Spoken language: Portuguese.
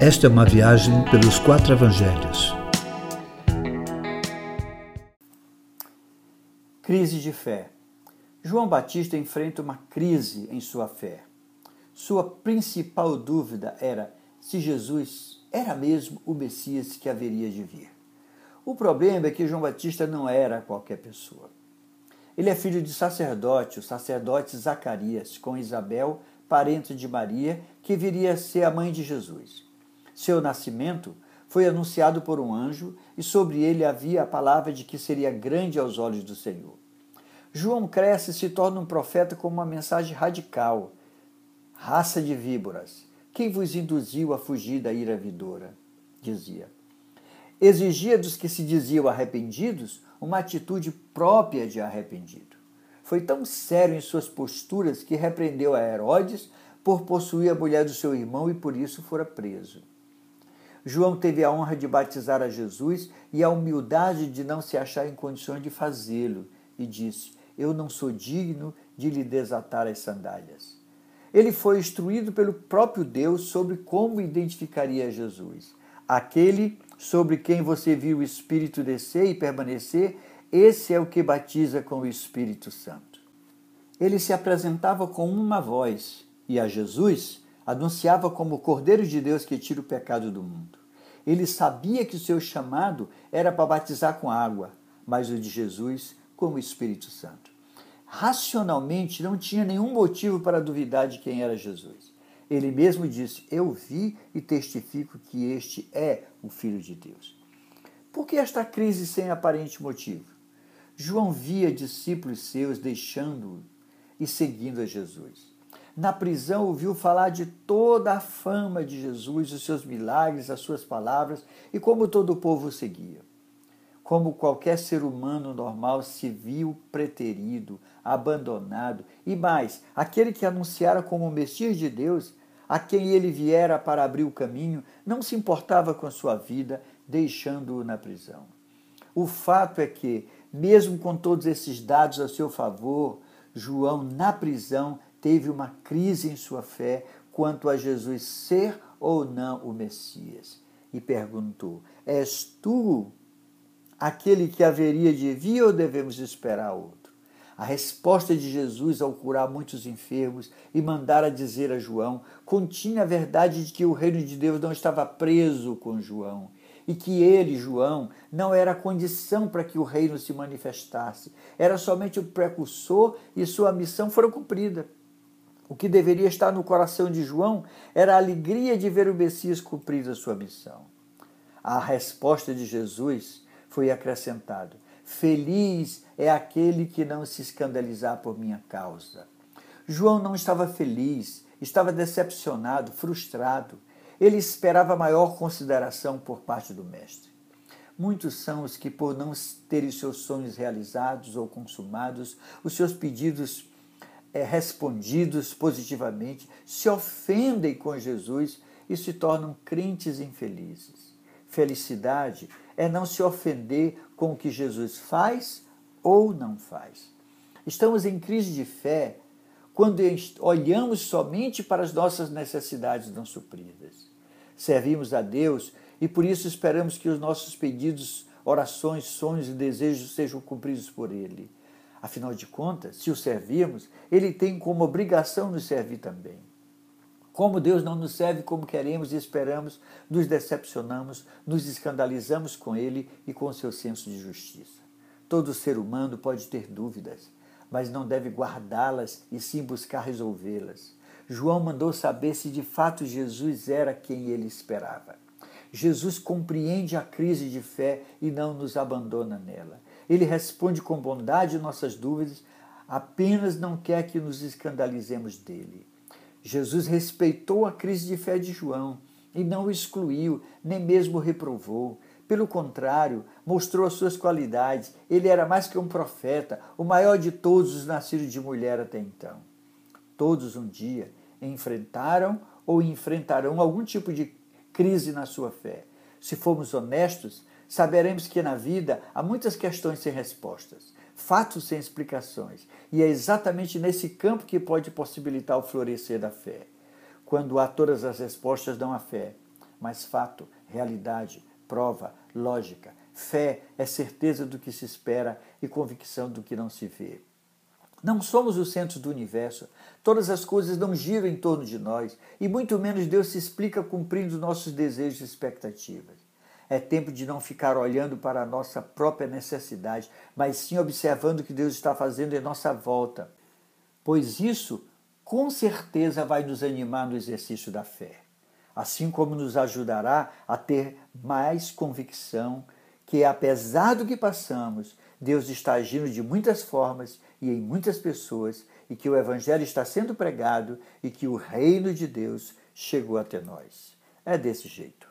Esta é uma viagem pelos quatro evangelhos. Crise de fé. João Batista enfrenta uma crise em sua fé. Sua principal dúvida era se Jesus era mesmo o Messias que haveria de vir. O problema é que João Batista não era qualquer pessoa. Ele é filho de sacerdote, o sacerdote Zacarias, com Isabel, parente de Maria, que viria a ser a mãe de Jesus. Seu nascimento foi anunciado por um anjo e sobre ele havia a palavra de que seria grande aos olhos do Senhor. João cresce e se torna um profeta com uma mensagem radical. Raça de víboras, quem vos induziu a fugir da ira vidoura? Dizia. Exigia dos que se diziam arrependidos uma atitude própria de arrependido. Foi tão sério em suas posturas que repreendeu a Herodes por possuir a mulher do seu irmão e por isso fora preso. João teve a honra de batizar a Jesus e a humildade de não se achar em condições de fazê-lo, e disse: Eu não sou digno de lhe desatar as sandálias. Ele foi instruído pelo próprio Deus sobre como identificaria Jesus. Aquele sobre quem você viu o Espírito descer e permanecer, esse é o que batiza com o Espírito Santo. Ele se apresentava com uma voz e a Jesus anunciava como o Cordeiro de Deus que tira o pecado do mundo. Ele sabia que o seu chamado era para batizar com água, mas o de Jesus com o Espírito Santo. Racionalmente não tinha nenhum motivo para duvidar de quem era Jesus. Ele mesmo disse: Eu vi e testifico que este é o Filho de Deus. Por que esta crise sem aparente motivo? João via discípulos seus deixando-o e seguindo a Jesus. Na prisão ouviu falar de toda a fama de Jesus, os seus milagres, as suas palavras e como todo o povo o seguia. Como qualquer ser humano normal se viu preterido, abandonado e mais, aquele que anunciara como o Messias de Deus a quem ele viera para abrir o caminho, não se importava com a sua vida, deixando-o na prisão. O fato é que, mesmo com todos esses dados a seu favor, João, na prisão, teve uma crise em sua fé quanto a Jesus ser ou não o Messias. E perguntou: És tu aquele que haveria de vir ou devemos esperar outro? A resposta de Jesus ao curar muitos enfermos e mandar a dizer a João continha a verdade de que o reino de Deus não estava preso com João e que ele, João, não era a condição para que o reino se manifestasse, era somente o precursor e sua missão foram cumprida. O que deveria estar no coração de João era a alegria de ver o Messias cumprir a sua missão. A resposta de Jesus foi acrescentado: Feliz é aquele que não se escandalizar por minha causa. João não estava feliz, estava decepcionado, frustrado. Ele esperava maior consideração por parte do Mestre. Muitos são os que, por não terem seus sonhos realizados ou consumados, os seus pedidos é, respondidos positivamente, se ofendem com Jesus e se tornam crentes infelizes. Felicidade é não se ofender com o que Jesus faz ou não faz. Estamos em crise de fé quando olhamos somente para as nossas necessidades não supridas. Servimos a Deus e por isso esperamos que os nossos pedidos, orações, sonhos e desejos sejam cumpridos por Ele. Afinal de contas, se o servirmos, Ele tem como obrigação nos servir também. Como Deus não nos serve como queremos e esperamos, nos decepcionamos, nos escandalizamos com Ele e com seu senso de justiça. Todo ser humano pode ter dúvidas, mas não deve guardá-las e sim buscar resolvê-las. João mandou saber se de fato Jesus era quem ele esperava. Jesus compreende a crise de fé e não nos abandona nela. Ele responde com bondade nossas dúvidas, apenas não quer que nos escandalizemos dele. Jesus respeitou a crise de fé de João e não o excluiu, nem mesmo reprovou. Pelo contrário, mostrou as suas qualidades. Ele era mais que um profeta, o maior de todos os nascidos de mulher até então. Todos um dia enfrentaram ou enfrentarão algum tipo de crise na sua fé. Se formos honestos, saberemos que na vida há muitas questões sem respostas fatos sem explicações. E é exatamente nesse campo que pode possibilitar o florescer da fé. Quando há todas as respostas, não há fé. mas fato, realidade, prova, lógica. Fé é certeza do que se espera e convicção do que não se vê. Não somos o centro do universo. Todas as coisas não giram em torno de nós e muito menos Deus se explica cumprindo nossos desejos e expectativas. É tempo de não ficar olhando para a nossa própria necessidade, mas sim observando o que Deus está fazendo em nossa volta, pois isso com certeza vai nos animar no exercício da fé, assim como nos ajudará a ter mais convicção que, apesar do que passamos, Deus está agindo de muitas formas e em muitas pessoas, e que o Evangelho está sendo pregado e que o reino de Deus chegou até nós. É desse jeito.